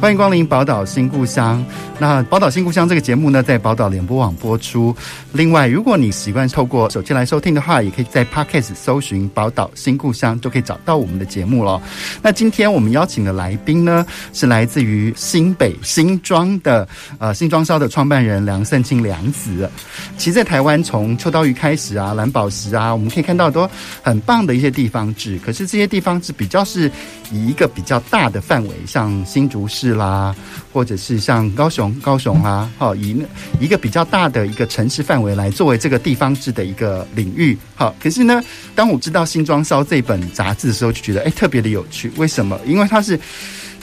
欢迎光临宝岛新故乡。那宝岛新故乡这个节目呢，在宝岛联播网播出。另外，如果你习惯透过手机来收听的话，也可以在 Podcast 搜寻“宝岛新故乡”，就可以找到我们的节目了。那今天我们邀请的来宾呢，是来自于新北新庄的呃新庄烧的创办人梁胜庆梁子。其实，在台湾从秋刀鱼开始啊，蓝宝石啊，我们可以看到都很棒的一些地方志。可是这些地方志比较是以一个比较大的范围，像新竹市啦，或者是像高雄。高雄啦，好，以一个比较大的一个城市范围来作为这个地方志的一个领域，好，可是呢，当我知道《新庄烧》这本杂志的时候，就觉得哎，特别的有趣。为什么？因为它是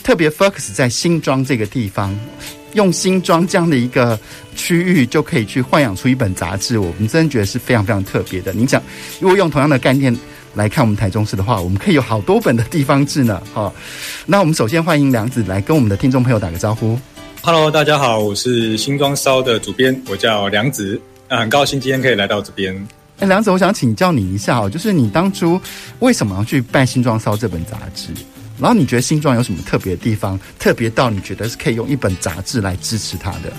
特别 focus 在新庄这个地方，用新庄这样的一个区域就可以去豢养出一本杂志，我们真的觉得是非常非常特别的。您想，如果用同样的概念来看我们台中市的话，我们可以有好多本的地方志呢。好，那我们首先欢迎梁子来跟我们的听众朋友打个招呼。Hello，大家好，我是新装烧的主编，我叫梁子，那很高兴今天可以来到这边。哎，梁子，我想请教你一下哦，就是你当初为什么要去办《新装烧》这本杂志？然后你觉得新装有什么特别的地方，特别到你觉得是可以用一本杂志来支持它的？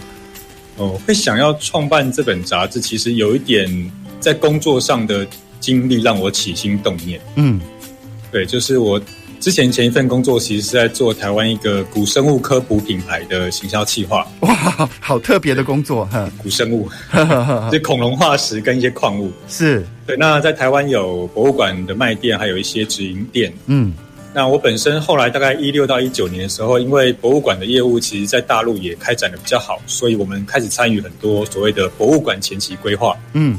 哦，会想要创办这本杂志，其实有一点在工作上的经历让我起心动念。嗯，对，就是我。之前前一份工作其实是在做台湾一个古生物科普品牌的行销企划。哇，好特别的工作哈！古生物，就恐龙化石跟一些矿物。是对。那在台湾有博物馆的卖店，还有一些直营店。嗯。那我本身后来大概一六到一九年的时候，因为博物馆的业务其实在大陆也开展的比较好，所以我们开始参与很多所谓的博物馆前期规划。嗯。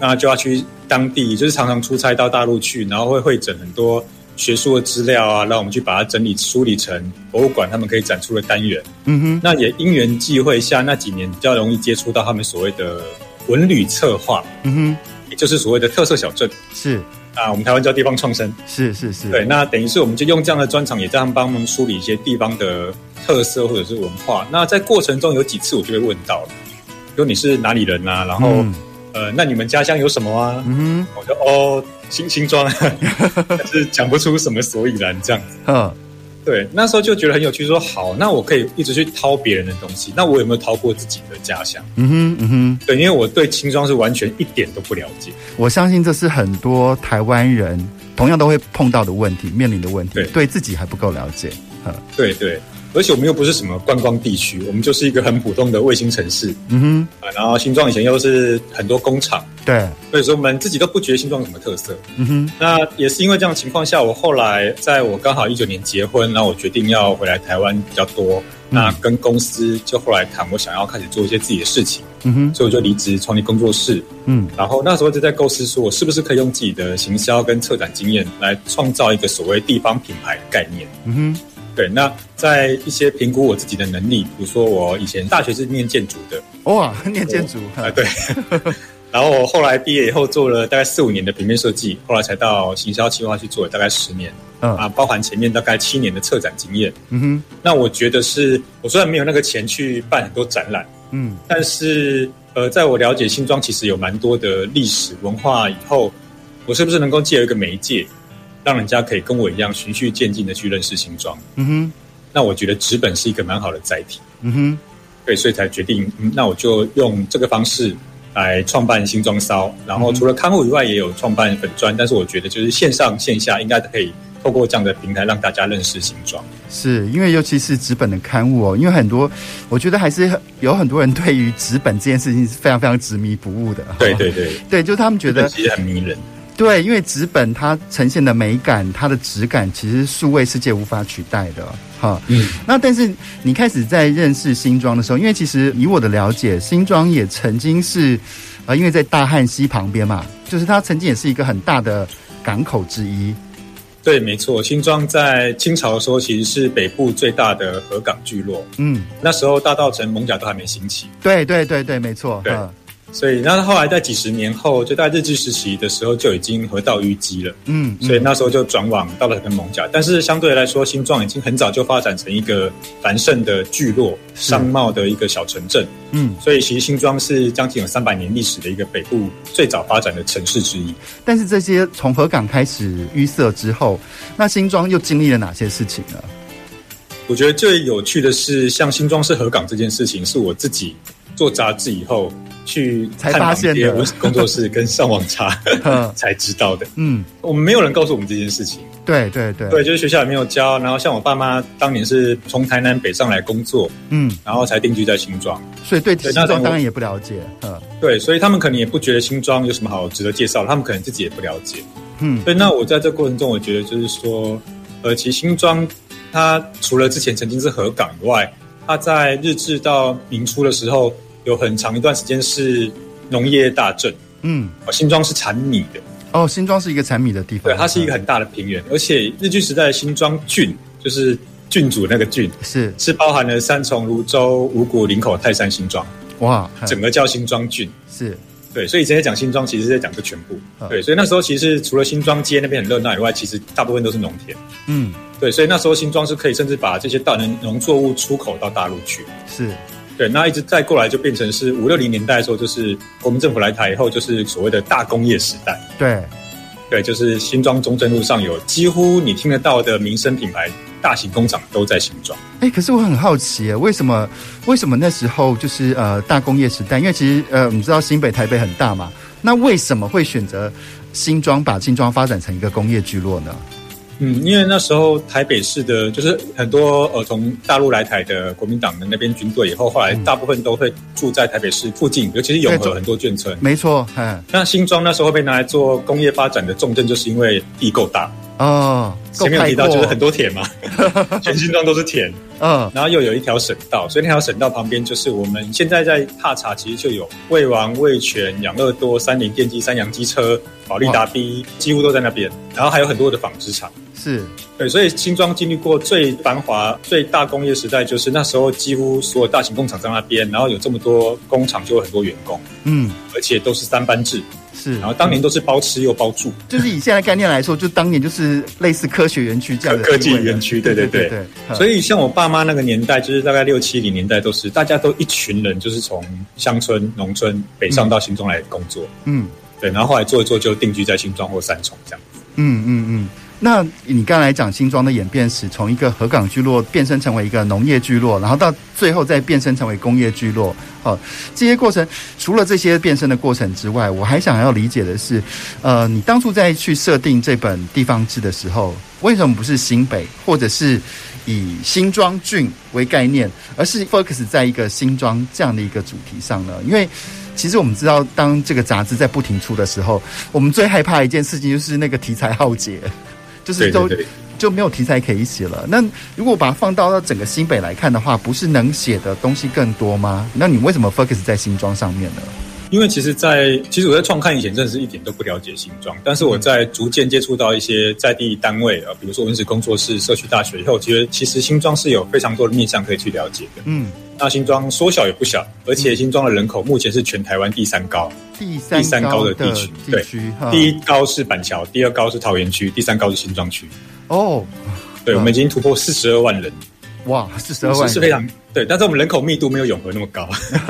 那就要去当地，就是常常出差到大陆去，然后会会诊很多。学术的资料啊，让我们去把它整理梳理成博物馆他们可以展出的单元。嗯哼，那也因缘际会下，那几年比较容易接触到他们所谓的文旅策划。嗯哼，也就是所谓的特色小镇。是啊，我们台湾叫地方创生。是是是。对，那等于是我们就用这样的专场，也在他们帮忙梳理一些地方的特色或者是文化。那在过程中有几次我就会问到，说你是哪里人啊？然后、嗯、呃，那你们家乡有什么啊？嗯，我说哦。新新庄，但是讲不出什么所以然这样子。嗯，对，那时候就觉得很有趣，说好，那我可以一直去掏别人的东西，那我有没有掏过自己的家乡？嗯哼，嗯哼，对，因为我对新庄是完全一点都不了解。我相信这是很多台湾人同样都会碰到的问题，面临的问题，对，对自己还不够了解。嗯，对对。而且我们又不是什么观光地区，我们就是一个很普通的卫星城市。嗯哼，啊，然后新庄以前又是很多工厂，对，所以说我们自己都不觉得新庄有什么特色。嗯哼，那也是因为这样的情况下，我后来在我刚好一九年结婚，然后我决定要回来台湾比较多。嗯、那跟公司就后来谈，我想要开始做一些自己的事情。嗯哼，所以我就离职创立工作室。嗯，然后那时候就在构思说，我是不是可以用自己的行销跟策展经验来创造一个所谓地方品牌的概念。嗯哼。对，那在一些评估我自己的能力，比如说我以前大学是念建筑的，哇，念建筑啊，对。然后我后来毕业以后做了大概四五年的平面设计，后来才到行销企划去做了大概十年，嗯啊，包含前面大概七年的策展经验。嗯哼，那我觉得是我虽然没有那个钱去办很多展览，嗯，但是呃，在我了解新庄其实有蛮多的历史文化以后，我是不是能够借由一个媒介？让人家可以跟我一样循序渐进的去认识新庄。嗯哼，那我觉得纸本是一个蛮好的载体。嗯哼，对，所以才决定，嗯，那我就用这个方式来创办新庄烧。然后除了刊物以外，也有创办粉砖。但是我觉得，就是线上线下应该可以透过这样的平台让大家认识新装。是因为尤其是纸本的刊物哦，因为很多我觉得还是有很多人对于纸本这件事情是非常非常执迷不悟的。对对对，对，就他们觉得其实很迷人。对，因为纸本它呈现的美感，它的质感，其实数位世界无法取代的，哈。嗯。那但是你开始在认识新庄的时候，因为其实以我的了解，新庄也曾经是，呃，因为在大汉溪旁边嘛，就是它曾经也是一个很大的港口之一。对，没错，新庄在清朝的时候其实是北部最大的河港聚落。嗯，那时候大道城、艋舺都还没兴起。对对对对，没错。对。所以，那后来在几十年后，就在日治时期的时候，就已经河道淤积了。嗯，所以那时候就转往到了跟蒙甲，但是相对来说，新庄已经很早就发展成一个繁盛的聚落、商贸的一个小城镇。嗯，所以其实新庄是将近有三百年历史的一个北部最早发展的城市之一。但是这些从河港开始淤塞之后，那新庄又经历了哪些事情呢？我觉得最有趣的是，像新庄是河港这件事情，是我自己做杂志以后。去才发现的工作室跟上网查 才知道的。嗯，我们没有人告诉我们这件事情。对对对，对，就是学校也没有教。然后像我爸妈当年是从台南北上来工作，嗯，然后才定居在新庄，所以对新庄当然也不了解。嗯，对，所以他们可能也不觉得新庄有什么好值得介绍，他们可能自己也不了解。嗯，所以那我在这个过程中，我觉得就是说，呃，其实新庄它除了之前曾经是河港以外，它在日治到明初的时候。有很长一段时间是农业大镇，嗯，新庄是产米的哦，新庄是一个产米的地方，对，它是一个很大的平原，而且日据时代的新庄郡就是郡主那个郡，是。是包含了三重、芦洲、五股、林口、泰山、新庄，哇，整个叫新庄郡，是。对，所以现在讲新庄，其实是在讲这全部，对，所以那时候其实除了新庄街那边很热闹以外，其实大部分都是农田，嗯，对，所以那时候新庄是可以甚至把这些大农农作物出口到大陆去，是。对，那一直再过来就变成是五六零年代的时候，就是国民政府来台以后，就是所谓的大工业时代。对，对，就是新庄中正路上有几乎你听得到的民生品牌大型工厂都在新庄。哎，可是我很好奇，为什么为什么那时候就是呃大工业时代？因为其实呃你知道新北台北很大嘛，那为什么会选择新庄把新庄发展成一个工业聚落呢？嗯，因为那时候台北市的，就是很多呃从大陆来台的国民党的那边军队，以后后来大部分都会住在台北市附近，尤其是永和很多眷村。没错，嗯。那新庄那时候被拿来做工业发展的重镇，就是因为地够大。哦，前面有提到就是很多田嘛，全新庄都是田。嗯，然后又有一条省道，所以那条省道旁边就是我们现在在踏查，其实就有魏王、魏全、养乐多、三菱电机、三洋机车、保利达 B，几乎都在那边。然后还有很多的纺织厂。是对，所以新庄经历过最繁华、最大工业时代，就是那时候几乎所有大型工厂在那边，然后有这么多工厂，就有很多员工，嗯，而且都是三班制，是，然后当年都是包吃又包住，就是以现在概念来说，就当年就是类似科学园区这样的科技园区，对对。对对。所以像我爸妈那个年代，就是大概六七零年代，都是大家都一群人，就是从乡村、农村北上到新庄来工作，嗯，对，然后后来做一做就定居在新庄或三重这样子，嗯嗯嗯。那你刚才讲新庄的演变史，从一个河港聚落变身成为一个农业聚落，然后到最后再变身成为工业聚落，哦，这些过程除了这些变身的过程之外，我还想要理解的是，呃，你当初在去设定这本地方志的时候，为什么不是新北，或者是以新庄郡为概念，而是 focus 在一个新庄这样的一个主题上呢？因为其实我们知道，当这个杂志在不停出的时候，我们最害怕一件事情就是那个题材耗竭。就是都就没有题材可以写了。那如果把它放到整个新北来看的话，不是能写的东西更多吗？那你为什么 focus 在新庄上面呢？因为其实在，在其实我在创刊以前，真的是一点都不了解新庄。但是我在逐渐接触到一些在地单位啊，比如说文史工作室、社区大学以后，觉得其实新庄是有非常多的面向可以去了解的。嗯，那新庄说小也不小，而且新庄的人口目前是全台湾第三高。第三，第三高的地区，对，第一高是板桥，第二高是桃园区，第三高是新庄区。哦，对，我们已经突破四十二万人，哇，四十二万人是非常对，但是我们人口密度没有永和那么高，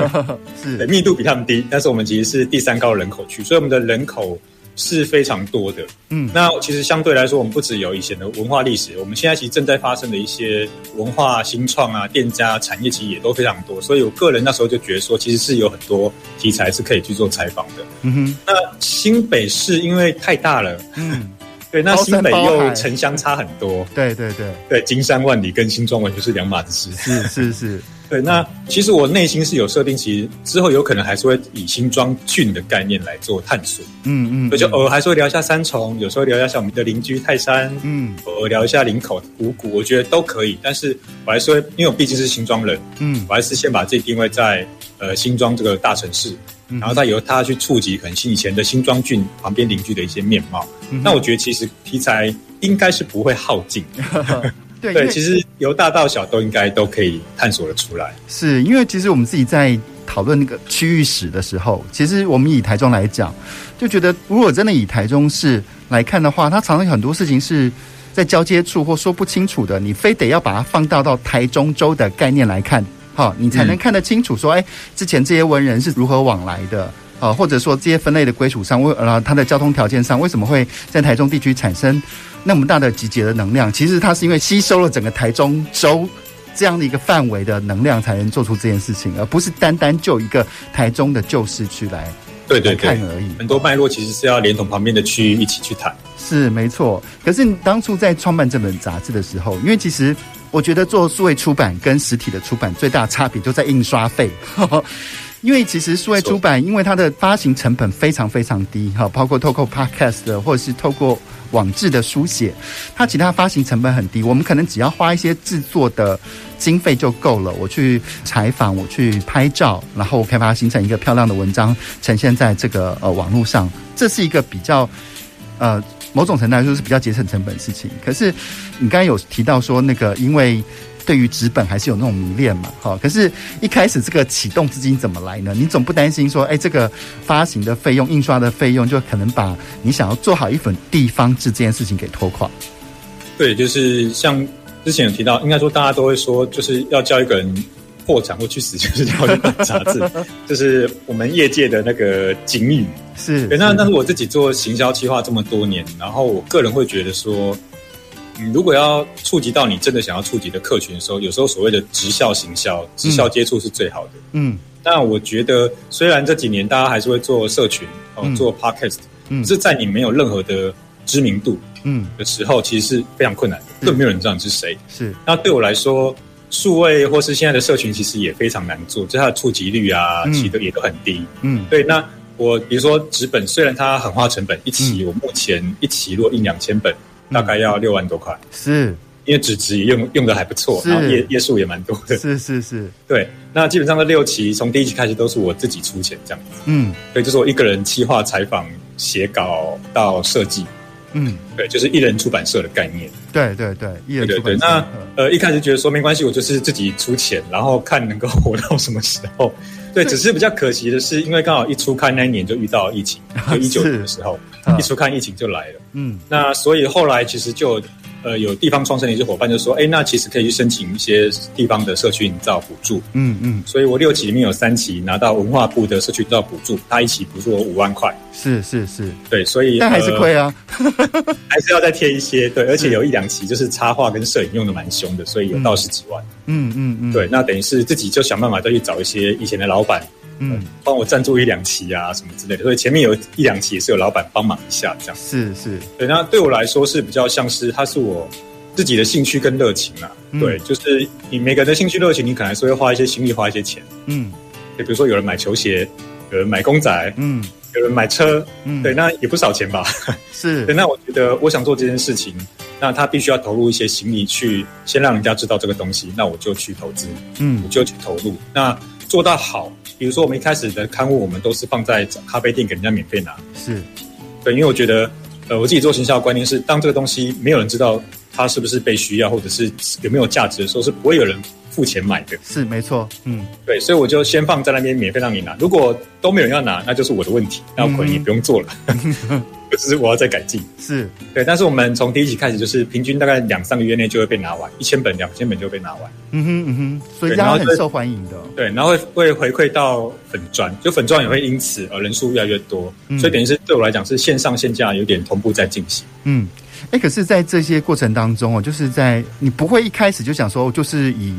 是对，密度比他们低，但是我们其实是第三高的人口区，所以我们的人口。是非常多的，嗯，那其实相对来说，我们不只有以前的文化历史，我们现在其实正在发生的一些文化新创啊、店家产业，其实也都非常多。所以我个人那时候就觉得说，其实是有很多题材是可以去做采访的。嗯哼，那新北市因为太大了，嗯，对，那新北又城乡差很多，对对对，对，金山万里跟新庄完全是两码子事，是是是。对，那其实我内心是有设定，其实之后有可能还是会以新庄郡的概念来做探索。嗯嗯，就偶尔还是会聊一下三重，有时候聊一下像我们的邻居泰山，嗯，偶尔聊一下林口、五谷，我觉得都可以。但是我还是会，因为我毕竟是新庄人，嗯，我还是先把自己定位在呃新庄这个大城市，然后再由他去触及可能以前的新庄郡旁边邻居的一些面貌。嗯、那我觉得其实题材应该是不会耗尽。对，对，其实由大到小都应该都可以探索的出来。是因为其实我们自己在讨论那个区域史的时候，其实我们以台中来讲，就觉得如果真的以台中市来看的话，它常常有很多事情是在交接处或说不清楚的，你非得要把它放大到台中州的概念来看，哈，你才能看得清楚。说，哎，之前这些文人是如何往来的啊？或者说这些分类的归属上，为呃它的交通条件上，为什么会在台中地区产生那么大的集结的能量？其实它是因为吸收了整个台中州。这样的一个范围的能量，才能做出这件事情，而不是单单就一个台中的旧市区来对对看而已。很多脉络其实是要连同旁边的区域一起去谈。是没错。可是你当初在创办这本杂志的时候，因为其实我觉得做数位出版跟实体的出版最大差别就在印刷费。因为其实数位出版，因为它的发行成本非常非常低，哈，包括透过 Podcast 的或者是透过。网志的书写，它其他发行成本很低，我们可能只要花一些制作的经费就够了。我去采访，我去拍照，然后我可以把它形成一个漂亮的文章，呈现在这个呃网络上。这是一个比较呃某种程度来说是比较节省成本的事情。可是你刚才有提到说那个因为。对于纸本还是有那种迷恋嘛，好，可是，一开始这个启动资金怎么来呢？你总不担心说，哎，这个发行的费用、印刷的费用，就可能把你想要做好一本地方志这件事情给拖垮。对，就是像之前有提到，应该说大家都会说，就是要叫一个人破产或去死，就是叫一本杂志，就是我们业界的那个警语。是，对，那但是我自己做行销企划这么多年，然后我个人会觉得说。嗯，如果要触及到你真的想要触及的客群的时候，有时候所谓的直销行销、直销接触是最好的。嗯，但我觉得虽然这几年大家还是会做社群哦，做 podcast，嗯，是在你没有任何的知名度嗯的时候，其实是非常困难的，更没有人知道你是谁。是，那对我来说，数位或是现在的社群其实也非常难做，就它的触及率啊，其实也都很低。嗯，对。那我比如说纸本，虽然它很花成本，一期我目前一期若印两千本。大概要六万多块，是因为纸质也用用的还不错，然后页页数也蛮多的，是是是，对。那基本上的六期，从第一期开始都是我自己出钱这样子，嗯，对，就是我一个人企划、采访、写稿到设计，嗯，对，就是一人出版社的概念，对对对，一人出版社。对对对，那呃一开始觉得说没关系，我就是自己出钱，然后看能够活到什么时候。对，只是比较可惜的是，因为刚好一出刊那一年就遇到疫情，就 一九年的时候，一出刊疫情就来了。嗯，那所以后来其实就呃有地方创生的一些伙伴就说，哎，那其实可以去申请一些地方的社区营造补助。嗯嗯，所以我六期里面有三期拿到文化部的社区营造补助，他一期补助我五万块。是是是，对，所以但还是亏啊，还是要再贴一些。对，而且有一两期就是插画跟摄影用的蛮凶的，所以有到十几万。嗯嗯嗯，对，那等于是自己就想办法再去找一些以前的老板。嗯，帮我赞助一两期啊，什么之类的，所以前面有一两期也是有老板帮忙一下，这样。是是，对，那对我来说是比较像是，它是我自己的兴趣跟热情啊。嗯、对，就是你每个人的兴趣热情，你可能还是会花一些心力，花一些钱。嗯，就比如说有人买球鞋，有人买公仔，嗯，有人买车，嗯，对，那也不少钱吧？是。对，那我觉得我想做这件事情，那他必须要投入一些心力去先让人家知道这个东西，那我就去投资，嗯，我就去投入，那做到好。比如说，我们一开始的刊物，我们都是放在咖啡店给人家免费拿。是，对，因为我觉得，呃，我自己做行销的观念是，当这个东西没有人知道它是不是被需要，或者是有没有价值的时候，是不会有人付钱买的。是，没错。嗯，对，所以我就先放在那边免费让你拿。如果都没有人要拿，那就是我的问题，那我可能也不用做了。嗯 就是我要再改进，是对，但是我们从第一集开始，就是平均大概两三个月内就会被拿完，一千本、两千本就会被拿完。嗯哼嗯哼，所以它很受欢迎的。对，然后会会回馈到粉专，就粉专也会因此而人数越来越多，嗯、所以等于是对我来讲是线上线下有点同步在进行。嗯，哎、欸，可是，在这些过程当中哦，就是在你不会一开始就想说，就是以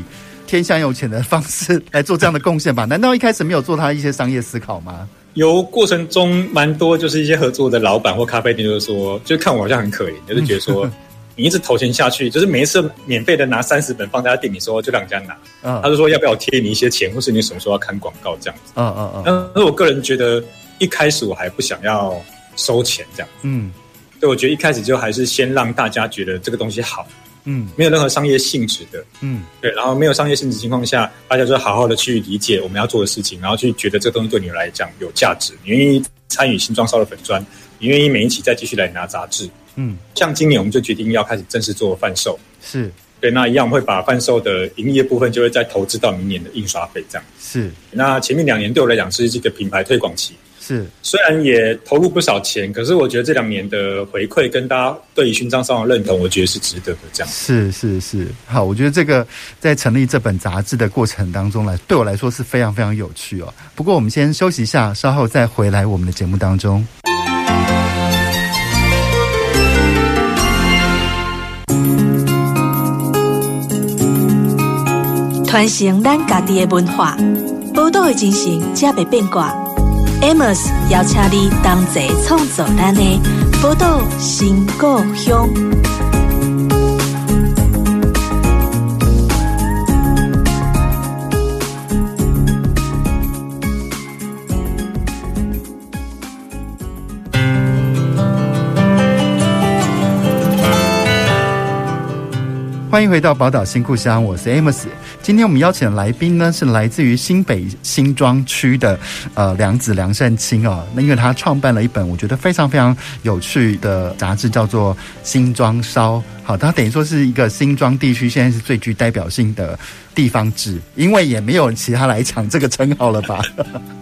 天下有钱的方式来做这样的贡献吧？难道一开始没有做他一些商业思考吗？有过程中蛮多，就是一些合作的老板或咖啡店，就是说，就看我好像很可怜，就是觉得说，你一直投钱下去，就是每一次免费的拿三十本放在他店里，说就让人家拿，他就说要不要贴你一些钱，或是你什么时候要看广告这样子。嗯嗯嗯。但是我个人觉得，一开始我还不想要收钱这样。嗯。对，我觉得一开始就还是先让大家觉得这个东西好，嗯，没有任何商业性质的，嗯，对，然后没有商业性质情况下，大家就好好的去理解我们要做的事情，然后去觉得这个东西对你来讲有价值，你愿意参与新装烧的粉砖，你愿意每一期再继续来拿杂志，嗯，像今年我们就决定要开始正式做贩售，是。对，那一样会把贩售的营业部分就会再投资到明年的印刷费这样，是，那前面两年对我来讲是这个品牌推广期。是，虽然也投入不少钱，可是我觉得这两年的回馈跟大家对于勋章上的认同，我觉得是值得的。这样是是是，好，我觉得这个在成立这本杂志的过程当中来，对我来说是非常非常有趣哦。不过我们先休息一下，稍后再回来我们的节目当中。传承咱家己的文化，宝岛的精神，才袂变卦。Amos 邀请你同齐创造咱的宝岛新故乡。欢迎回到宝岛新故乡，我是 Amos。今天我们邀请的来宾呢，是来自于新北新庄区的呃梁子梁善清哦。那因为他创办了一本我觉得非常非常有趣的杂志，叫做《新庄烧》。好，他等于说是一个新庄地区现在是最具代表性的地方志，因为也没有其他来抢这个称号了吧？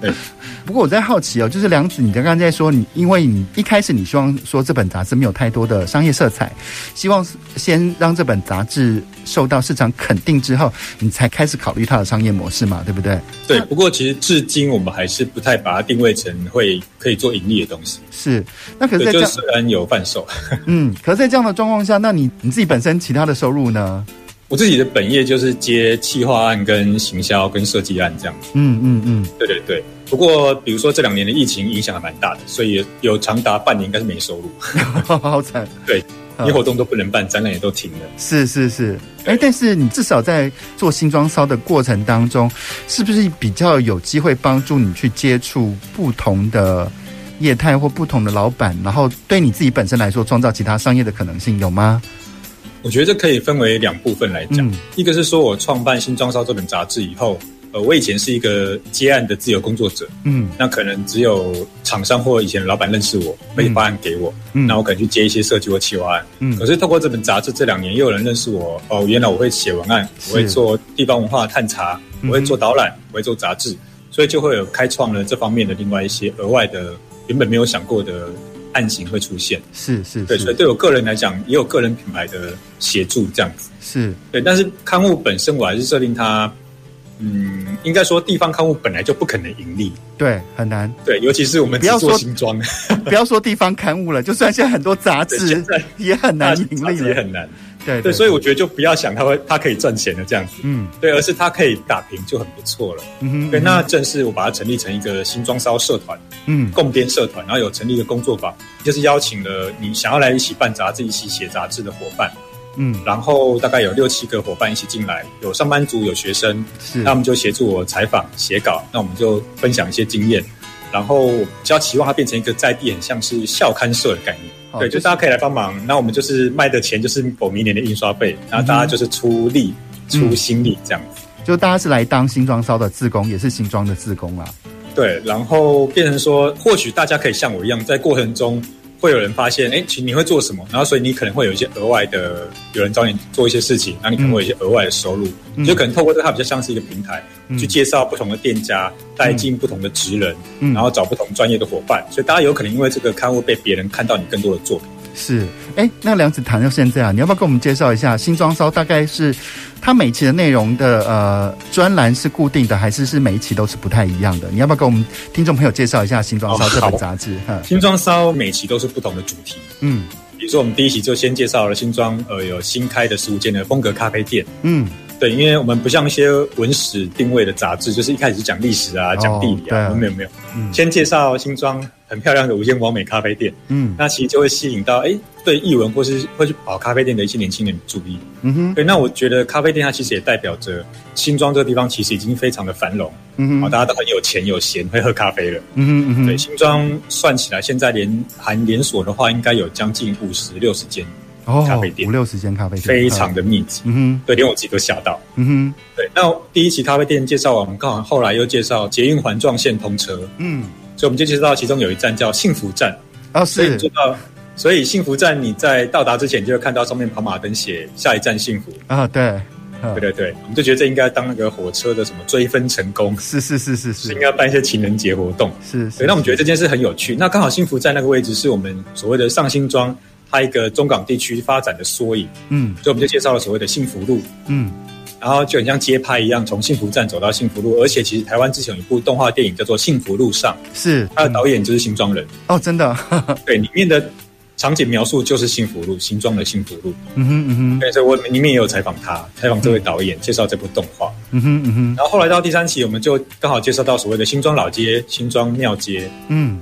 对。不过我在好奇哦，就是梁子，你刚刚在说你，因为你一开始你希望说这本杂志没有太多的商业色彩，希望先让这本杂志受到市场肯定之后，你才开始考虑它的商业模式嘛，对不对？对。不过其实至今我们还是不太把它定位成会可以做盈利的东西。是。那可是在这样，虽然有贩售，嗯，可是在这样的状况下，那你你自己本身其他的收入呢？我自己的本业就是接企划案、跟行销、跟设计案这样子。嗯嗯嗯，对对对。不过，比如说这两年的疫情影响还蛮大的，所以有长达半年应该是没收入，好惨。对，因为活动都不能办，展览也都停了。是是是，哎，但是你至少在做新装烧的过程当中，是不是比较有机会帮助你去接触不同的业态或不同的老板，然后对你自己本身来说创造其他商业的可能性，有吗？我觉得这可以分为两部分来讲，嗯、一个是说我创办新装烧这本杂志以后。呃，我以前是一个接案的自由工作者，嗯，那可能只有厂商或以前老板认识我，会发案给我，嗯，那我可能去接一些设计或企划案，嗯，可是透过这本杂志，这两年又有人认识我，哦，原来我会写文案，我会做地方文化探查，我会做导览，我会做杂志，所以就会有开创了这方面的另外一些额外的原本没有想过的案型会出现，是是，对，所以对我个人来讲，也有个人品牌的协助这样子，是。对，但是刊物本身我还是设定它。嗯，应该说地方刊物本来就不可能盈利，对，很难，对，尤其是我们不要说新装，不要说地方刊物了，就算现在很多杂志也很难盈利，也很难，对对，所以我觉得就不要想他会，他可以赚钱的这样子，嗯，对，而是他可以打平就很不错了，嗯哼，对，那正是我把它成立成一个新装烧社团，嗯，共编社团，然后有成立一个工作坊，就是邀请了你想要来一起办杂志、一起写杂志的伙伴。嗯，然后大概有六七个伙伴一起进来，有上班族，有学生，是，那我们就协助我采访、写稿，那我们就分享一些经验，然后比较期望它变成一个在地很像是校刊社的概念，对，就大家可以来帮忙，那我们就是卖的钱就是我明年的印刷费，然后大家就是出力、嗯、出心力这样子，就大家是来当新装烧的自工，也是新装的自工啦，对，然后变成说，或许大家可以像我一样，在过程中。会有人发现，哎，其实你会做什么？然后，所以你可能会有一些额外的，有人找你做一些事情，然后你可能会有一些额外的收入。嗯、就可能透过这个，它比较像是一个平台，嗯、去介绍不同的店家，带进不同的职人，嗯、然后找不同专业的伙伴。所以大家有可能因为这个刊物被别人看到你更多的作品。是，哎，那梁子谈到现在啊，你要不要跟我们介绍一下新装烧？大概是它每期的内容的呃专栏是固定的，还是是每一期都是不太一样的？你要不要给我们听众朋友介绍一下新装烧这本杂志？哦、新装烧每期都是不同的主题，嗯，比如说我们第一期就先介绍了新庄呃有新开的十五间的风格咖啡店，嗯。对，因为我们不像一些文史定位的杂志，就是一开始讲历史啊，讲地理啊，哦、没有没有，嗯、先介绍新庄很漂亮的无间网美咖啡店，嗯，那其实就会吸引到哎，对艺文或是会去跑咖啡店的一些年轻人注意，嗯哼，对，那我觉得咖啡店它其实也代表着新庄这个地方其实已经非常的繁荣，嗯哼，大家都很有钱有闲会喝咖啡了，嗯哼嗯哼，对，新庄算起来现在连含连锁的话，应该有将近五十六十间。咖啡店，五六十间咖啡店，非常的密集。嗯哼，对，连我自己都吓到。嗯哼，对。那第一期咖啡店介绍完，我们刚好后来又介绍捷运环状线通车。嗯，所以我们就介绍到其中有一站叫幸福站。哦，是。所以做到，所以幸福站你在到达之前就会看到上面跑马灯写下一站幸福。啊，对。对对对，我们就觉得这应该当那个火车的什么追分成功，是是是是是，应该办一些情人节活动，是。所以那我们觉得这件事很有趣。那刚好幸福在那个位置是我们所谓的上新庄它一个中港地区发展的缩影，嗯，所以我们就介绍了所谓的幸福路，嗯，然后就很像街拍一样，从幸福站走到幸福路，而且其实台湾之前有一部动画电影叫做《幸福路上》，是，它的导演就是新庄人，哦，真的，对，里面的。场景描述就是幸福路，新庄的幸福路。嗯哼嗯哼，对，所以我里面也有采访他，采访这位导演，嗯、介绍这部动画。嗯哼嗯哼，然后后来到第三期，我们就刚好介绍到所谓的新庄老街、新庄庙街。嗯，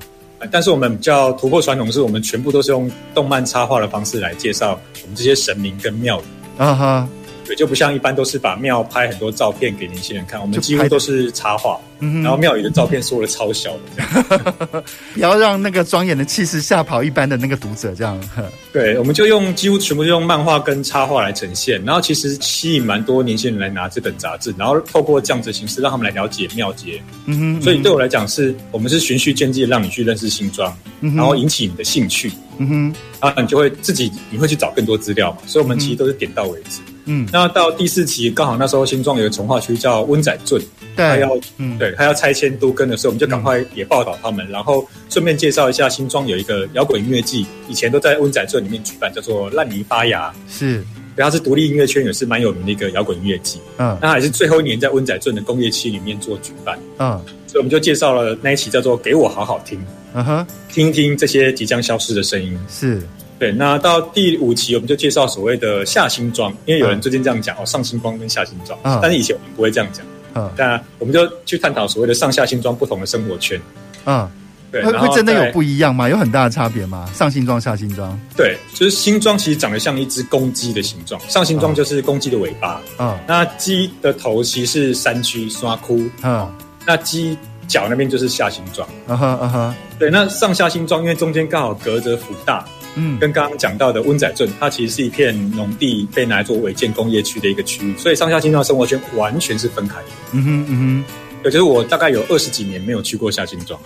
但是我们比较突破传统，是我们全部都是用动漫插画的方式来介绍我们这些神明跟庙宇。啊哈。对，就不像一般都是把庙拍很多照片给年轻人看，我们几乎都是插画，然后庙宇的照片缩的超小的 不要让那个庄严的气势吓跑一般的那个读者这样。对，我们就用几乎全部用漫画跟插画来呈现，然后其实吸引蛮多年轻人来拿这本杂志，然后透过这样子的形式让他们来了解庙街。嗯哼，所以对我来讲是，我们是循序渐进的让你去认识新庄，然后引起你的兴趣。嗯哼，然后你就会自己你会去找更多资料嘛，所以我们其实都是点到为止。嗯，那到第四期刚好那时候新庄有个从化区叫温仔镇，对，他要，嗯，对，他要拆迁都更的时候，我们就赶快也报道他们，嗯、然后顺便介绍一下新庄有一个摇滚音乐季，以前都在温仔镇里面举办，叫做烂泥发芽，是，对，它是独立音乐圈也是蛮有名的一个摇滚音乐季，嗯，那还是最后一年在温仔镇的工业区里面做举办，嗯，所以我们就介绍了那一期叫做给我好好听，嗯哼，听一听这些即将消失的声音，是。对，那到第五期我们就介绍所谓的下新庄，因为有人最近这样讲、嗯、哦，上新庄跟下新庄，嗯、但是以前我们不会这样讲，嗯，但我们就去探讨所谓的上下新庄不同的生活圈，嗯，对，会会真的有不一样吗？有很大的差别吗？上新庄、下新庄？对，就是新庄其实长得像一只公鸡的形状，上新庄就是公鸡的尾巴，嗯，那鸡的头其实是山区刷窟，嗯，那鸡脚那边就是下新庄，嗯哼嗯哼，对，那上下新庄因为中间刚好隔着福大。嗯，跟刚刚讲到的温仔镇，它其实是一片农地，被拿来做违建工业区的一个区域，所以上下新庄生活圈完全是分开的。嗯哼嗯哼，我觉得我大概有二十几年没有去过下新庄。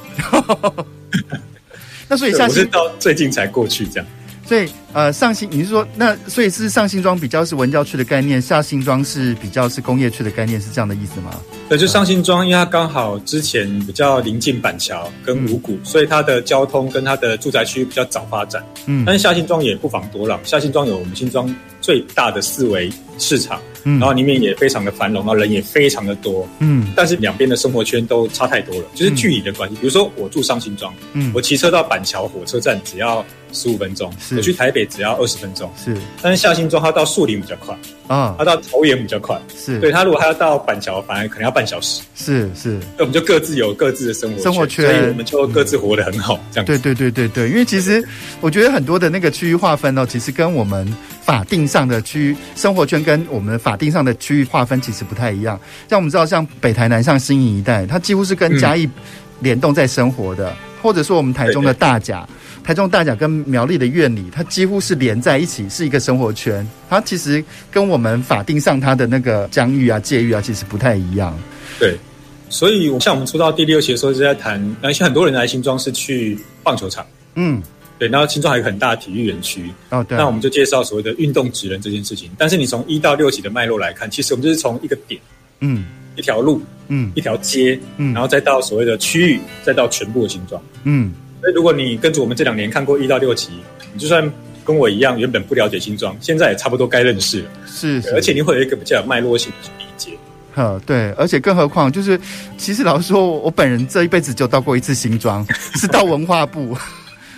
那所以下新我是到最近才过去这样。所以，呃，上新，你是说那所以是上新庄比较是文教区的概念，下新庄是比较是工业区的概念，是这样的意思吗？对，就上新庄，因为它刚好之前比较临近板桥跟五股，嗯、所以它的交通跟它的住宅区比较早发展。嗯，但是下新庄也不妨多让，下新庄有我们新庄最大的四维市场。嗯，然后里面也非常的繁荣，然后人也非常的多。嗯，但是两边的生活圈都差太多了，就是距离的关系。嗯、比如说我住上新庄，嗯，我骑车到板桥火车站只要十五分钟，是我去台北只要二十分钟，是。但是下新庄它到树林比较快，啊，它到桃园比较快，是。对，他如果他要到板桥，反而可能要半小时。是是，那我们就各自有各自的生活生活圈，所以我们就各自活得很好。嗯、这样。对对对对对，因为其实我觉得很多的那个区域划分哦，其实跟我们法定上的区域生活圈跟我们法定上的区域划分其实不太一样。像我们知道，像北台南、像新营一带，它几乎是跟嘉义联动在生活的，嗯、或者说我们台中的大甲。台中大甲跟苗栗的院里，它几乎是连在一起，是一个生活圈。它其实跟我们法定上它的那个疆域啊、界域啊，其实不太一样。对，所以像我们出到第六期的时候，是在谈，而且很多人来新庄是去棒球场。嗯，对。然后新庄还有很大的体育园区。哦，对。那我们就介绍所谓的运动职人这件事情。但是你从一到六级的脉络来看，其实我们就是从一个点，嗯，一条路，嗯，一条街，嗯，然后再到所谓的区域，再到全部的新庄，嗯。所以，如果你跟着我们这两年看过一到六期，你就算跟我一样原本不了解新庄，现在也差不多该认识了。是，是，而且你会有一个比较有脉络性的理解。呵，对，而且更何况就是，其实老实说，我本人这一辈子就到过一次新庄，是到文化部。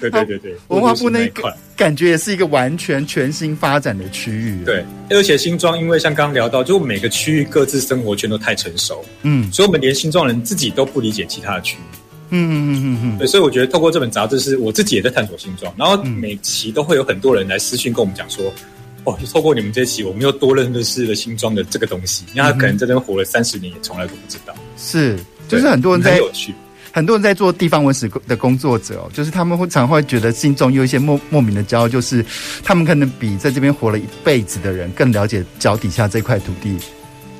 对对对对，文化部那一块感觉也是一个完全全新发展的区域。对，而且新庄因为像刚刚聊到，就每个区域各自生活圈都太成熟，嗯，所以我们连新庄人自己都不理解其他的区域。嗯嗯嗯嗯嗯，对，所以我觉得透过这本杂志，是我自己也在探索新装，然后每期都会有很多人来私信跟我们讲说，哦，透过你们这期，我们又多认识了新装的这个东西，因为他可能在这边活了三十年，也从来都不知道。是，就是很多人在，很有趣。很多人在做地方文史的工作者哦，就是他们会常会觉得心中有一些莫莫名的骄傲，就是他们可能比在这边活了一辈子的人更了解脚底下这块土地。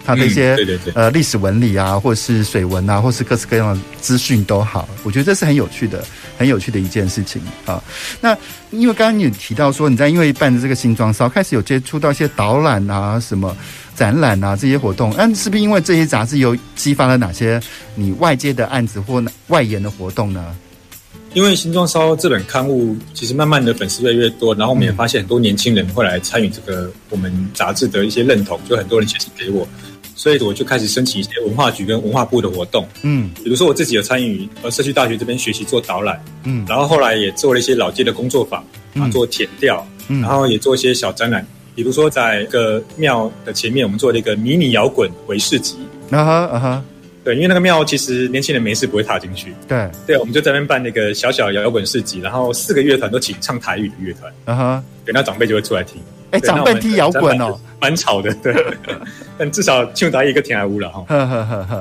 它的一些、嗯、对对对呃历史纹理啊，或是水文啊，或是各式各样的资讯都好，我觉得这是很有趣的，很有趣的一件事情啊。那因为刚刚你提到说你在因为办的这个新装烧开始有接触到一些导览啊、什么展览啊这些活动，那是不是因为这些杂志有激发了哪些你外界的案子或外延的活动呢？因为新装烧这本刊物其实慢慢的粉丝越来越多，然后我们也发现很多年轻人会来参与这个我们杂志的一些认同，就很多人写信给我。所以我就开始申请一些文化局跟文化部的活动，嗯，比如说我自己有参与呃社区大学这边学习做导览，嗯，然后后来也做了一些老街的工作坊，啊，做填调，嗯，然后也做一些小展览，比如说在一个庙的前面，我们做了一个迷你摇滚为市集，啊哈啊哈，对，因为那个庙其实年轻人没事不会踏进去，对，对，我们就在那边办那个小小摇滚市集，然后四个乐团都请唱台语的乐团，啊哈，对，那长辈就会出来听。哎，长辈踢摇滚哦，蛮吵的，对。但至少庆达一个天还无了哈。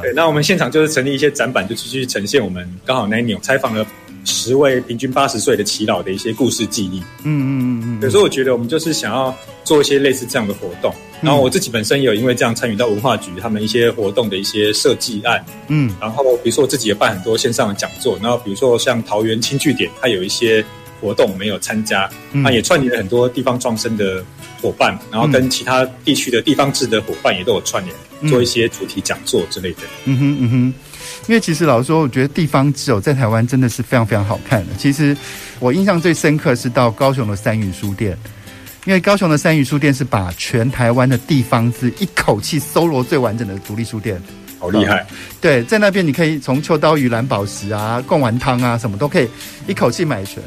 对，那我们现场就是成立一些展板，就继续呈现我们刚好那一年采访了十位平均八十岁的耆老的一些故事记忆。嗯嗯嗯嗯。有时候我觉得我们就是想要做一些类似这样的活动。然后我自己本身也有因为这样参与到文化局他们一些活动的一些设计案。嗯。然后比如说我自己也办很多线上的讲座，然后比如说像桃园轻据点，它有一些活动没有参加，那也串联了很多地方创生的。伙伴，然后跟其他地区的地方志的伙伴也都有串联，嗯、做一些主题讲座之类的。嗯哼嗯哼，因为其实老实说，我觉得地方志哦，在台湾真的是非常非常好看的。其实我印象最深刻是到高雄的三语书店，因为高雄的三语书店是把全台湾的地方志一口气搜罗最完整的独立书店，好厉害。对，在那边你可以从秋刀鱼、蓝宝石啊、贡丸汤啊，什么都可以一口气买全。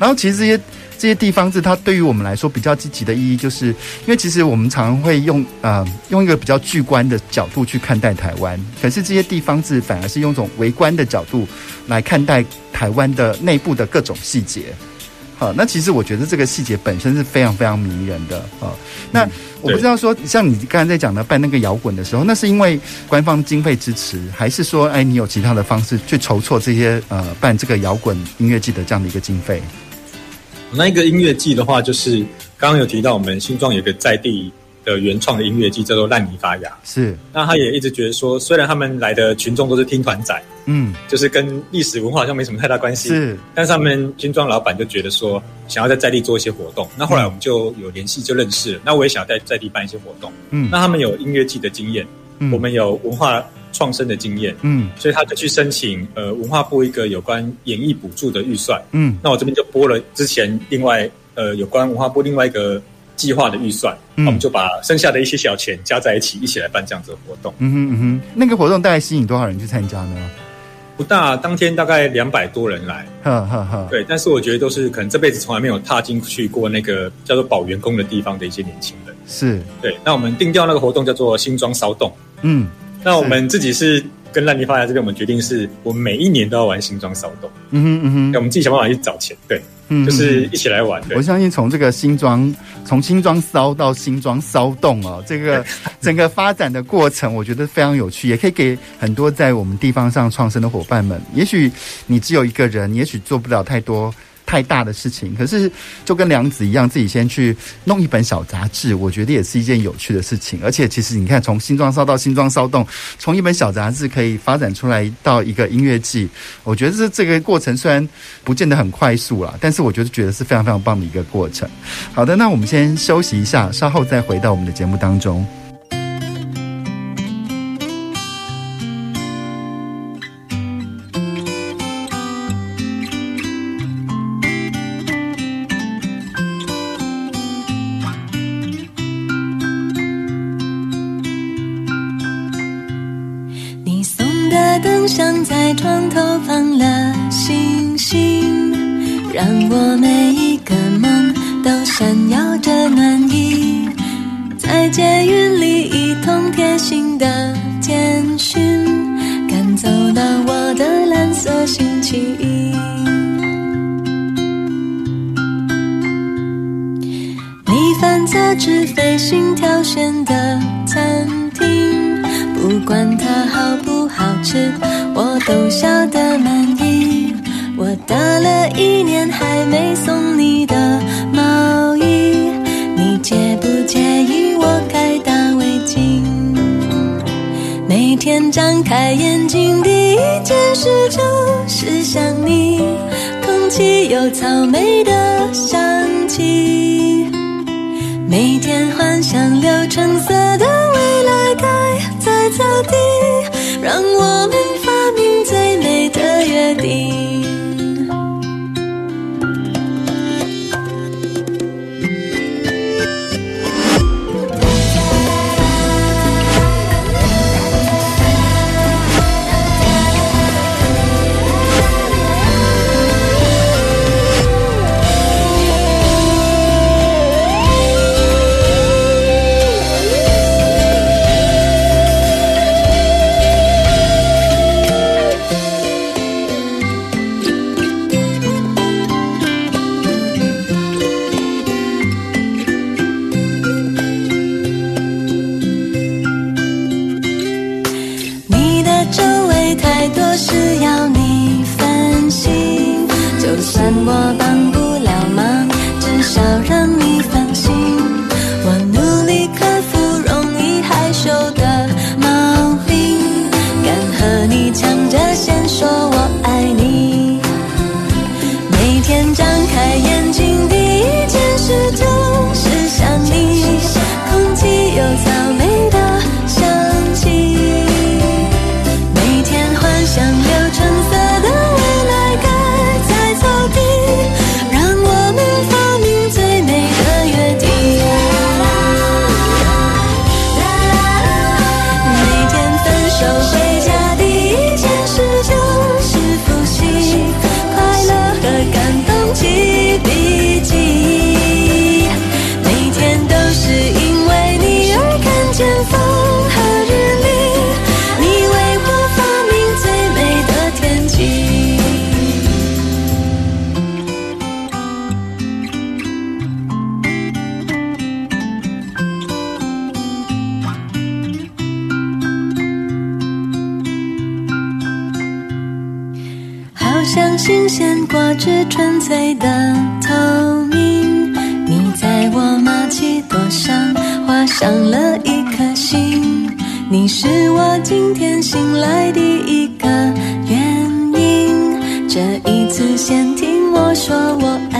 然后其实这些。这些地方字，它对于我们来说比较积极的意义，就是因为其实我们常常会用呃用一个比较巨观的角度去看待台湾，可是这些地方字反而是用一种微观的角度来看待台湾的内部的各种细节。好，那其实我觉得这个细节本身是非常非常迷人的啊。那我不知道说，像你刚才在讲的办那个摇滚的时候，那是因为官方经费支持，还是说哎你有其他的方式去筹措这些呃办这个摇滚音乐季的这样的一个经费？那一个音乐季的话，就是刚刚有提到，我们新庄有个在地的原创的音乐季，叫做烂泥发芽。是，那他也一直觉得说，虽然他们来的群众都是听团仔，嗯，就是跟历史文化好像没什么太大关系，是，但是他们新庄老板就觉得说，想要在在地做一些活动。那后来我们就有联系，就认识了。那我也想在在地办一些活动，嗯，那他们有音乐季的经验，嗯，我们有文化。创生的经验，嗯，所以他就去申请呃文化部一个有关演艺补助的预算，嗯，那我这边就拨了之前另外呃有关文化部另外一个计划的预算，嗯，我们就把剩下的一些小钱加在一起，一起来办这样子的活动。嗯哼嗯哼，那个活动大概吸引多少人去参加呢？不大，当天大概两百多人来，哈哈哈。对，但是我觉得都是可能这辈子从来没有踏进去过那个叫做保员工的地方的一些年轻人。是，对。那我们定调那个活动叫做新庄骚动，嗯。那我们自己是跟烂泥发芽这边，我们决定是我们每一年都要玩新装骚动。嗯哼嗯哼，我们自己想办法去找钱，对，嗯，就是一起来玩。对，我相信从这个新装，从新装骚到新装骚动哦，这个 整个发展的过程，我觉得非常有趣，也可以给很多在我们地方上创生的伙伴们。也许你只有一个人，也许做不了太多。太大的事情，可是就跟梁子一样，自己先去弄一本小杂志，我觉得也是一件有趣的事情。而且，其实你看，从新装骚到新装骚动，从一本小杂志可以发展出来到一个音乐季，我觉得这这个过程虽然不见得很快速啦，但是我觉得觉得是非常非常棒的一个过程。好的，那我们先休息一下，稍后再回到我们的节目当中。灯像在床头放了星星，让我每一个梦都闪耀着暖意。在捷运里，一通贴心的简讯，赶走了我的蓝色星期一。你反侧纸飞行挑选的餐厅，不管它好不。吃，我都笑得满意。我打了一年还没送你的毛衣，你介不介意我盖大围巾？每天张开眼睛，第一件事就是想你，空气有草莓的香气，每天幻想流橙色的未来盖在草地，让我们新鲜果汁纯粹的透明，你在我马蹄朵上画上了一颗心，你是我今天醒来第一个原因。这一次，先听我说，我爱。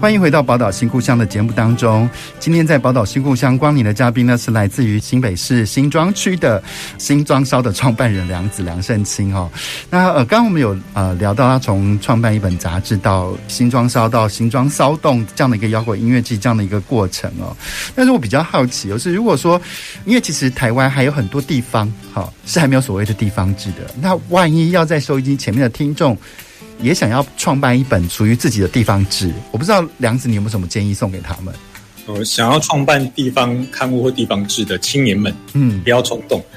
欢迎回到宝岛新故乡的节目当中。今天在宝岛新故乡光临的嘉宾呢，是来自于新北市新庄区的新庄烧的创办人梁子梁圣钦哦。那呃，刚刚我们有呃聊到他从创办一本杂志到新庄烧到新庄骚动这样的一个摇滚音乐季这样的一个过程哦。但是我比较好奇，就是如果说，因为其实台湾还有很多地方哈、是还没有所谓的地方志的，那万一要在收音机前面的听众。也想要创办一本属于自己的地方志，我不知道梁子你有没有什么建议送给他们？呃，想要创办地方刊物或地方志的青年们，嗯，不要冲动。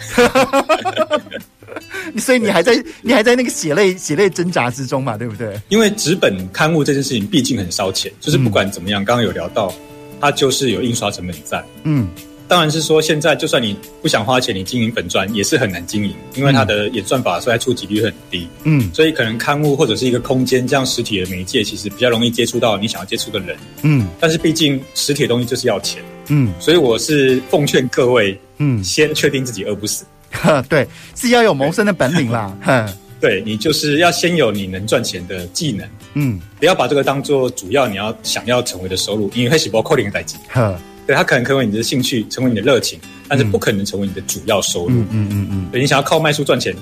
所以你还在你还在那个血泪血泪挣扎之中嘛，对不对？因为纸本刊物这件事情毕竟很烧钱，就是不管怎么样，刚刚有聊到，它就是有印刷成本在，嗯。当然是说，现在就算你不想花钱，你经营粉专也是很难经营，因为它的演算法所以触及率很低。嗯，所以可能刊物或者是一个空间这样实体的媒介，其实比较容易接触到你想要接触的人。嗯，但是毕竟实体的东西就是要钱。嗯，所以我是奉劝各位，嗯，先确定自己饿不死。对，是要有谋生的本领啦。哼，对，你就是要先有你能赚钱的技能。嗯，不要把这个当做主要你要想要成为的收入，因为它是不扣零的代金。呵，对，它可能成为你的兴趣，成为你的热情，但是不可能成为你的主要收入。嗯嗯嗯嗯，对，你想要靠卖书赚钱，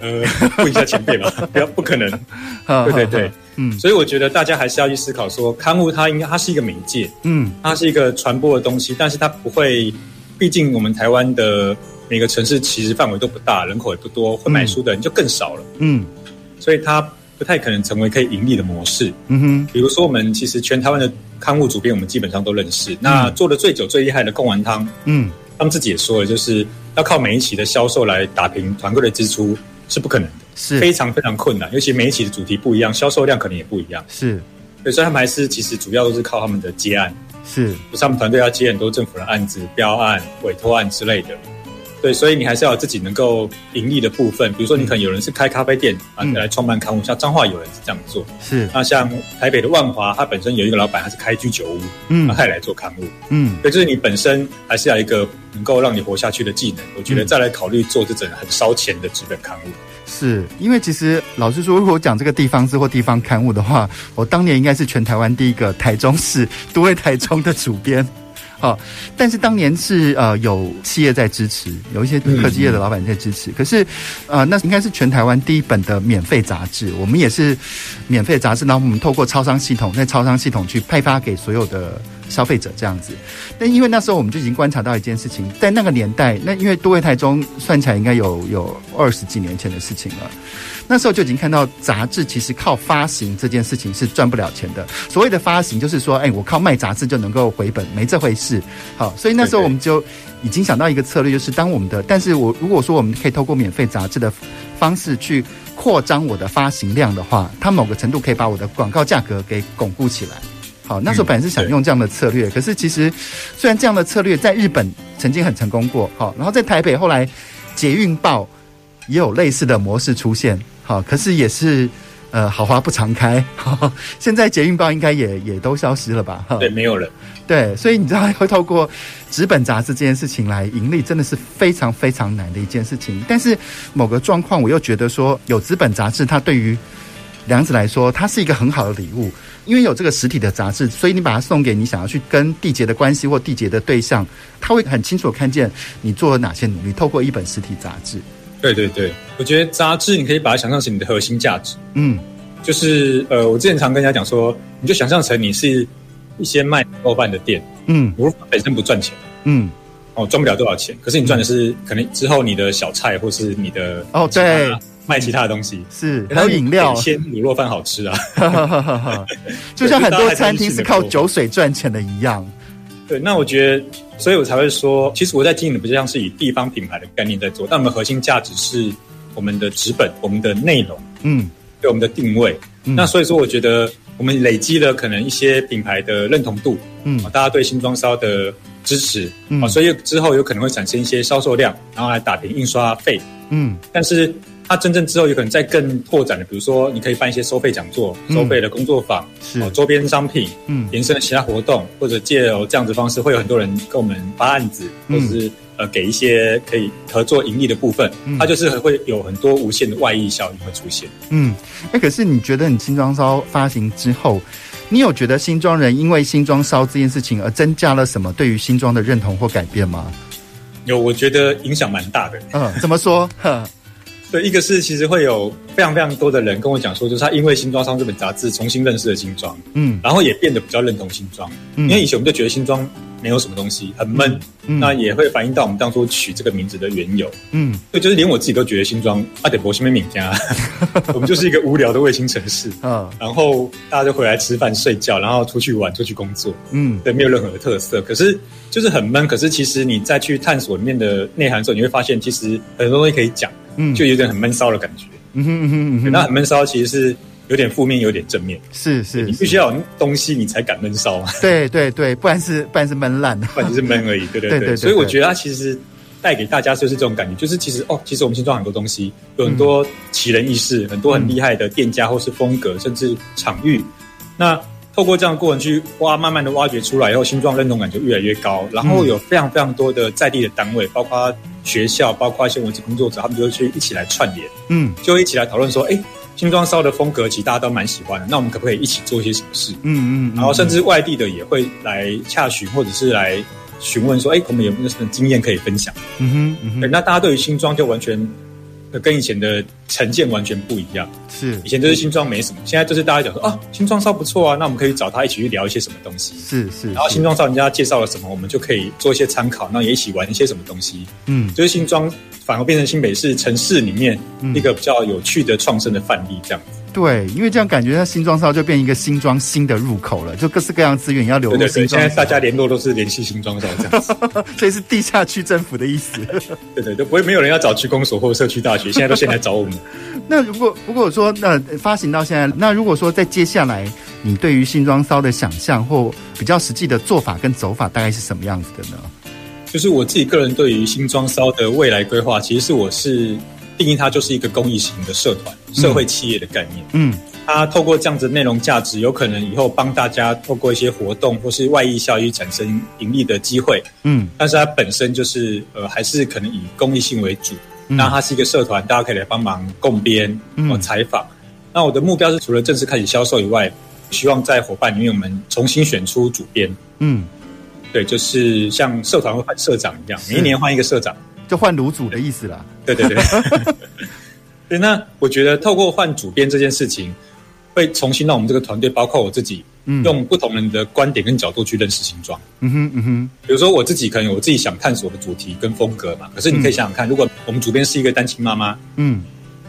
呃，问一下前辈吧，不要，不可能。对对对，嗯，所以我觉得大家还是要去思考说，刊物它应该它是一个媒介，嗯，它是一个传播的东西，但是它不会，毕竟我们台湾的每个城市其实范围都不大，人口也不多，会买书的人就更少了，嗯，所以它不太可能成为可以盈利的模式，嗯哼，比如说我们其实全台湾的刊物主编，我们基本上都认识，那做的最久最厉害的贡丸汤，嗯，他们自己也说了，就是要靠每一期的销售来打平团购的支出是不可能的。是非常非常困难，尤其每一期的主题不一样，销售量可能也不一样。是，对，所以他们还是其实主要都是靠他们的接案。是，就是他们团队要接很多政府的案子、标案、委托案之类的。对，所以你还是要有自己能够盈利的部分。比如说，你可能有人是开咖啡店啊，来创办刊物，像彰化有人是这样做。是，那像台北的万华，他本身有一个老板，他是开居酒屋，嗯，他也来做刊物。嗯，所以就是你本身还是要一个能够让你活下去的技能。我觉得再来考虑做这种很烧钱的纸本刊物。是因为其实老实说，如果我讲这个地方志或地方刊物的话，我当年应该是全台湾第一个台中市 都会台中的主编。好，但是当年是呃有企业在支持，有一些科技业的老板在支持。可是，呃，那应该是全台湾第一本的免费杂志。我们也是免费杂志，然后我们透过超商系统，在超商系统去派发给所有的消费者这样子。但因为那时候我们就已经观察到一件事情，在那个年代，那因为都会台中算起来应该有有二十几年前的事情了。那时候就已经看到杂志其实靠发行这件事情是赚不了钱的。所谓的发行就是说，哎，我靠卖杂志就能够回本，没这回事。好，所以那时候我们就已经想到一个策略，就是当我们的，但是我如果说我们可以透过免费杂志的方式去扩张我的发行量的话，它某个程度可以把我的广告价格给巩固起来。好，那时候本来是想用这样的策略，可是其实虽然这样的策略在日本曾经很成功过，好，然后在台北后来捷运报也有类似的模式出现。好，可是也是，呃，好花不常开。现在捷运报应该也也都消失了吧？对，没有了。对，所以你知道会透过纸本杂志这件事情来盈利，真的是非常非常难的一件事情。但是某个状况，我又觉得说，有纸本杂志，它对于梁子来说，它是一个很好的礼物，因为有这个实体的杂志，所以你把它送给你想要去跟缔结的关系或缔结的对象，他会很清楚看见你做了哪些努力。透过一本实体杂志。对对对，我觉得杂志你可以把它想象成你的核心价值。嗯，就是呃，我之前常跟人家讲说，你就想象成你是一些卖卤肉饭的店。嗯，卤饭本身不赚钱。嗯，哦，赚不了多少钱，可是你赚的是、嗯、可能之后你的小菜或是你的哦，对，卖其他的东西是还有饮料，鲜卤肉饭好吃啊。就像很多餐厅是靠酒水赚钱的一样。对，那我觉得，所以我才会说，其实我在经营的不像是以地方品牌的概念在做，但我们核心价值是我们的纸本、我们的内容，嗯，对我们的定位。嗯、那所以说，我觉得我们累积了可能一些品牌的认同度，嗯，大家对新装烧的支持，嗯，所以之后有可能会产生一些销售量，然后来打平印刷费，嗯，但是。它真正之后有可能再更拓展的，比如说你可以办一些收费讲座、收费的工作坊，是周边商品，嗯，延伸的其他活动，或者借由这样子方式，会有很多人跟我们发案子，或者是呃给一些可以合作盈利的部分，它就是会有很多无限的外溢效应会出现。嗯，那，可是你觉得你新装烧发行之后，你有觉得新装人因为新装烧这件事情而增加了什么对于新装的认同或改变吗？有，我觉得影响蛮大的。嗯，怎么说？呵对，一个是其实会有非常非常多的人跟我讲说，就是他因为《新装商》这本杂志重新认识了新装，嗯，然后也变得比较认同新装，嗯，因为以前我们就觉得新装没有什么东西，很闷，嗯，那也会反映到我们当初取这个名字的缘由，嗯，对，就是连我自己都觉得新装阿德伯西美敏家，我们就是一个无聊的卫星城市，嗯，然后大家就回来吃饭睡觉，然后出去玩，出去工作，嗯，对，没有任何的特色，可是就是很闷，可是其实你再去探索里面的内涵的时候，你会发现其实很多东西可以讲。嗯，就有点很闷骚的感觉。嗯哼嗯哼嗯哼，那很闷骚其实是有点负面，有点正面。是是，你必须要有东西，你才敢闷骚嘛。对对对，不然是不然是闷烂，不然就是闷而已。对对对，对对对，所以我觉得它其实带给大家就是这种感觉，就是其实哦，其实我们新装很多东西，有很多奇人异事，很多很厉害的店家或是风格，甚至场域。那透过这样的过程去挖，慢慢的挖掘出来以后，新庄认同感就越来越高。然后有非常非常多的在地的单位，包括学校，包括一些文字工作者，他们就会去一起来串联，嗯，就一起来讨论说，哎，新庄烧的风格其实大家都蛮喜欢的，那我们可不可以一起做一些什么事？嗯嗯，嗯。然后甚至外地的也会来洽询，或者是来询问说，哎，我们有没有什么经验可以分享？嗯哼，嗯哼。那大家对于新庄就完全。跟以前的成见完全不一样。是，以前就是新庄没什么，现在就是大家讲说啊，新庄烧不错啊，那我们可以找他一起去聊一些什么东西。是是，然后新庄烧人家介绍了什么，我们就可以做一些参考，那也一起玩一些什么东西。嗯，就是新庄反而变成新北市城市里面一个比较有趣的创生的范例，这样子。对，因为这样感觉，它新庄烧就变一个新庄新的入口了，就各式各样资源要流入新庄。对对对，现在大家联络都是联系新庄烧这样子，所以是地下区政府的意思。对 对，都不会没有人要找区公所或社区大学，现在都先来找我们。那如果如果说那发行到现在，那如果说在接下来，你对于新庄烧的想象或比较实际的做法跟走法，大概是什么样子的呢？就是我自己个人对于新庄烧的未来规划，其实是我是。定义它就是一个公益型的社团、社会企业的概念。嗯，它透过这样子内容价值，有可能以后帮大家透过一些活动或是外溢效益产生盈利的机会。嗯，但是它本身就是呃，还是可能以公益性为主。那它是一个社团，大家可以来帮忙共编、或采访。那我的目标是，除了正式开始销售以外，希望在伙伴里面我们重新选出主编。嗯，对，就是像社团会换社长一样，每一年换一个社长。就换卤主的意思啦。对对对，对。那我觉得透过换主编这件事情，会重新让我们这个团队，包括我自己，嗯，用不同人的观点跟角度去认识形状。嗯哼嗯哼。比如说我自己可能有我自己想探索的主题跟风格嘛，可是你可以想想看，如果我们主编是一个单亲妈妈，嗯，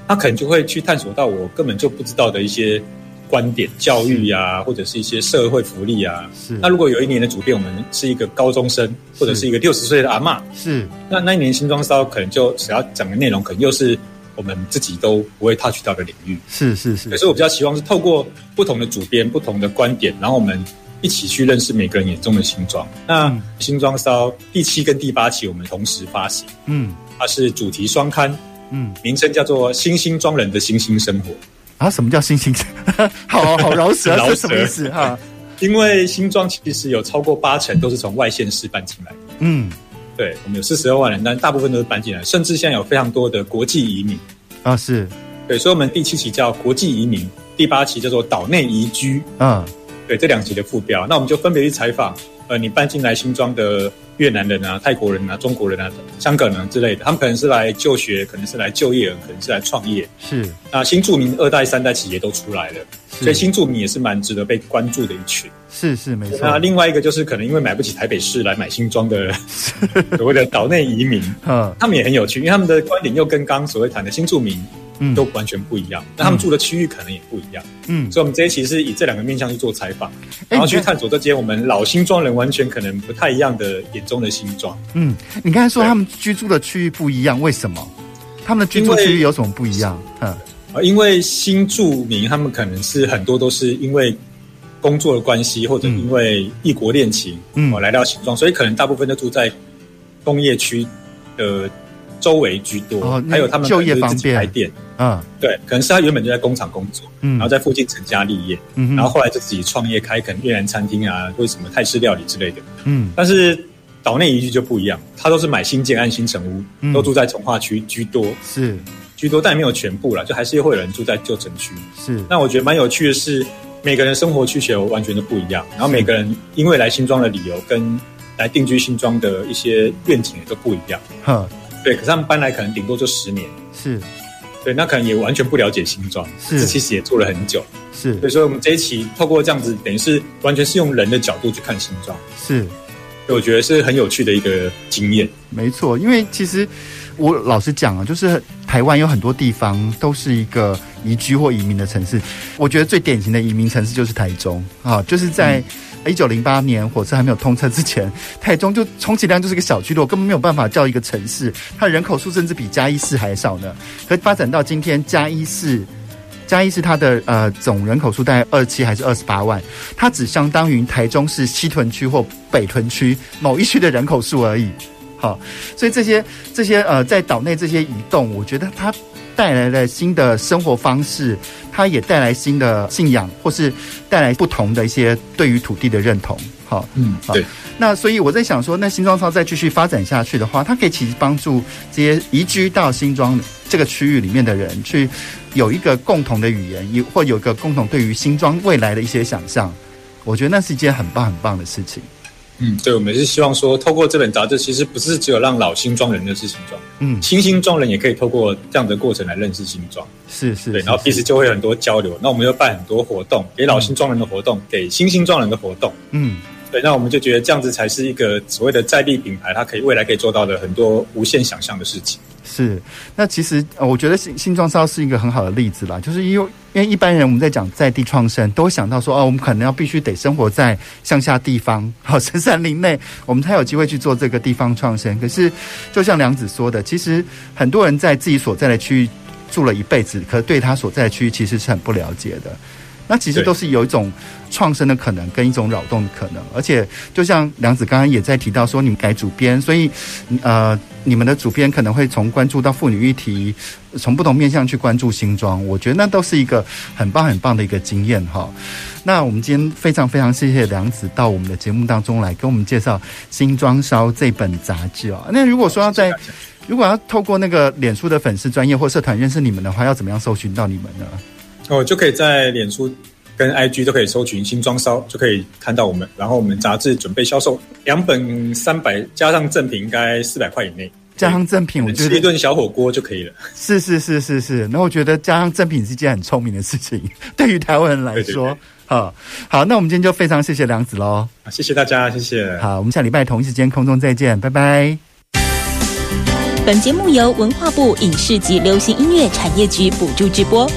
她可能就会去探索到我根本就不知道的一些。观点、教育呀、啊，或者是一些社会福利啊。是。那如果有一年的主编，我们是一个高中生，或者是一个六十岁的阿嬷，是。那那一年新庄烧可能就想要讲的内容，可能又是我们自己都不会 touch 到的领域。是是是。可是我比较希望是透过不同的主编、不同的观点，然后我们一起去认识每个人眼中的新庄。那新庄烧第七跟第八期我们同时发行，嗯，它是主题双刊，嗯，名称叫做《新新庄人的新新生活》。啊，什么叫新兴？好好饶舌，饶舌是什么意思哈？因为新庄其实有超过八成都是从外县市搬进来的。嗯，对，我们有四十二万人，但大部分都是搬进来，甚至现在有非常多的国际移民啊。是，对，所以我们第七期叫国际移民，第八期叫做岛内移居。嗯，对，这两期的副标，那我们就分别去采访。呃，你搬进来新庄的越南人啊、泰国人啊、中国人啊、香港人啊之类的，他们可能是来就学，可能是来就业，可能是来创业。是。那新住民二代、三代企业都出来了，所以新住民也是蛮值得被关注的一群。是是没错。那另外一个就是可能因为买不起台北市来买新庄的 所谓的岛内移民，嗯，他们也很有趣，因为他们的观点又跟刚刚所谓谈的新住民。嗯，都完全不一样。那他们住的区域可能也不一样。嗯，所以我们这一期是以这两个面向去做采访，然后去探索这些我们老新庄人完全可能不太一样的眼中的新庄。嗯，你刚才说他们居住的区域不一样，为什么？他们的居住区域有什么不一样？嗯，因为新住民他们可能是很多都是因为工作的关系，或者因为异国恋情，嗯，来到新庄，所以可能大部分都住在工业区的。周围居多，哦、还有他们就业方便。开店，嗯，对，可能是他原本就在工厂工作，嗯，然后在附近成家立业，嗯，然后后来就自己创业开可能越南餐厅啊，或者什么泰式料理之类的，嗯，但是岛内移居就不一样，他都是买新建安新城屋，嗯、都住在从化区居多，是。居多，但也没有全部了，就还是会有人住在旧城区，是。那我觉得蛮有趣的是，每个人生活需求完全都不一样，然后每个人因为来新庄的理由跟来定居新庄的一些愿景也都不一样，哈。对，可是他们搬来可能顶多就十年，是，对，那可能也完全不了解新庄，是，这其实也做了很久，是，所以说我们这一期透过这样子，等于是完全是用人的角度去看新庄，是，所以我觉得是很有趣的一个经验。没错，因为其实我老实讲啊，就是台湾有很多地方都是一个移居或移民的城市，我觉得最典型的移民城市就是台中啊，就是在。嗯一九零八年火车还没有通车之前，台中就充其量就是个小区落，根本没有办法叫一个城市。它的人口数甚至比嘉义市还少呢。可发展到今天，嘉义市，嘉义市它的呃总人口数大概二七还是二十八万，它只相当于台中市西屯区或北屯区某一区的人口数而已。好，所以这些这些呃在岛内这些移动，我觉得它带来了新的生活方式，它也带来新的信仰，或是带来不同的一些对于土地的认同。好，嗯，对。那所以我在想说，那新庄超再继续发展下去的话，它可以其实帮助这些移居到新庄这个区域里面的人，去有一个共同的语言，有或有一个共同对于新庄未来的一些想象。我觉得那是一件很棒很棒的事情。嗯，对，我们是希望说，透过这本杂志，其实不是只有让老新庄人认识新庄，嗯，新新庄人也可以透过这样的过程来认识新庄，是是，对，然后彼此就会有很多交流。那我们又办很多活动，给老新庄人的活动，嗯、给新新庄人的活动，嗯，对，那我们就觉得这样子才是一个所谓的在地品牌，它可以未来可以做到的很多无限想象的事情。是，那其实我觉得新新庄烧是一个很好的例子啦，就是因为因为一般人我们在讲在地创生，都想到说哦，我们可能要必须得生活在乡下地方，好深山林内，我们才有机会去做这个地方创生。可是就像梁子说的，其实很多人在自己所在的区域住了一辈子，可对他所在的区域其实是很不了解的。那其实都是有一种创生的可能，跟一种扰动的可能。而且，就像梁子刚刚也在提到说，你们改主编，所以呃，你们的主编可能会从关注到妇女议题，从不同面向去关注新装。我觉得那都是一个很棒很棒的一个经验哈。那我们今天非常非常谢谢梁子到我们的节目当中来跟我们介绍《新装烧》这本杂志哦。那如果说要在，如果要透过那个脸书的粉丝专业或社团认识你们的话，要怎么样搜寻到你们呢？哦，就可以在脸书跟 IG 都可以搜寻“新装烧”，就可以看到我们。然后我们杂志准备销售两本三百，加上赠品应该四百块以内。加上赠品，我觉得吃一顿小火锅就可以了。是是是是是，那我觉得加上赠品是一件很聪明的事情，对于台湾人来说，好，好，那我们今天就非常谢谢梁子喽，谢谢大家，谢谢。好，我们下礼拜同一时间空中再见，拜拜。本节目由文化部影视及流行音乐产业局补助直播。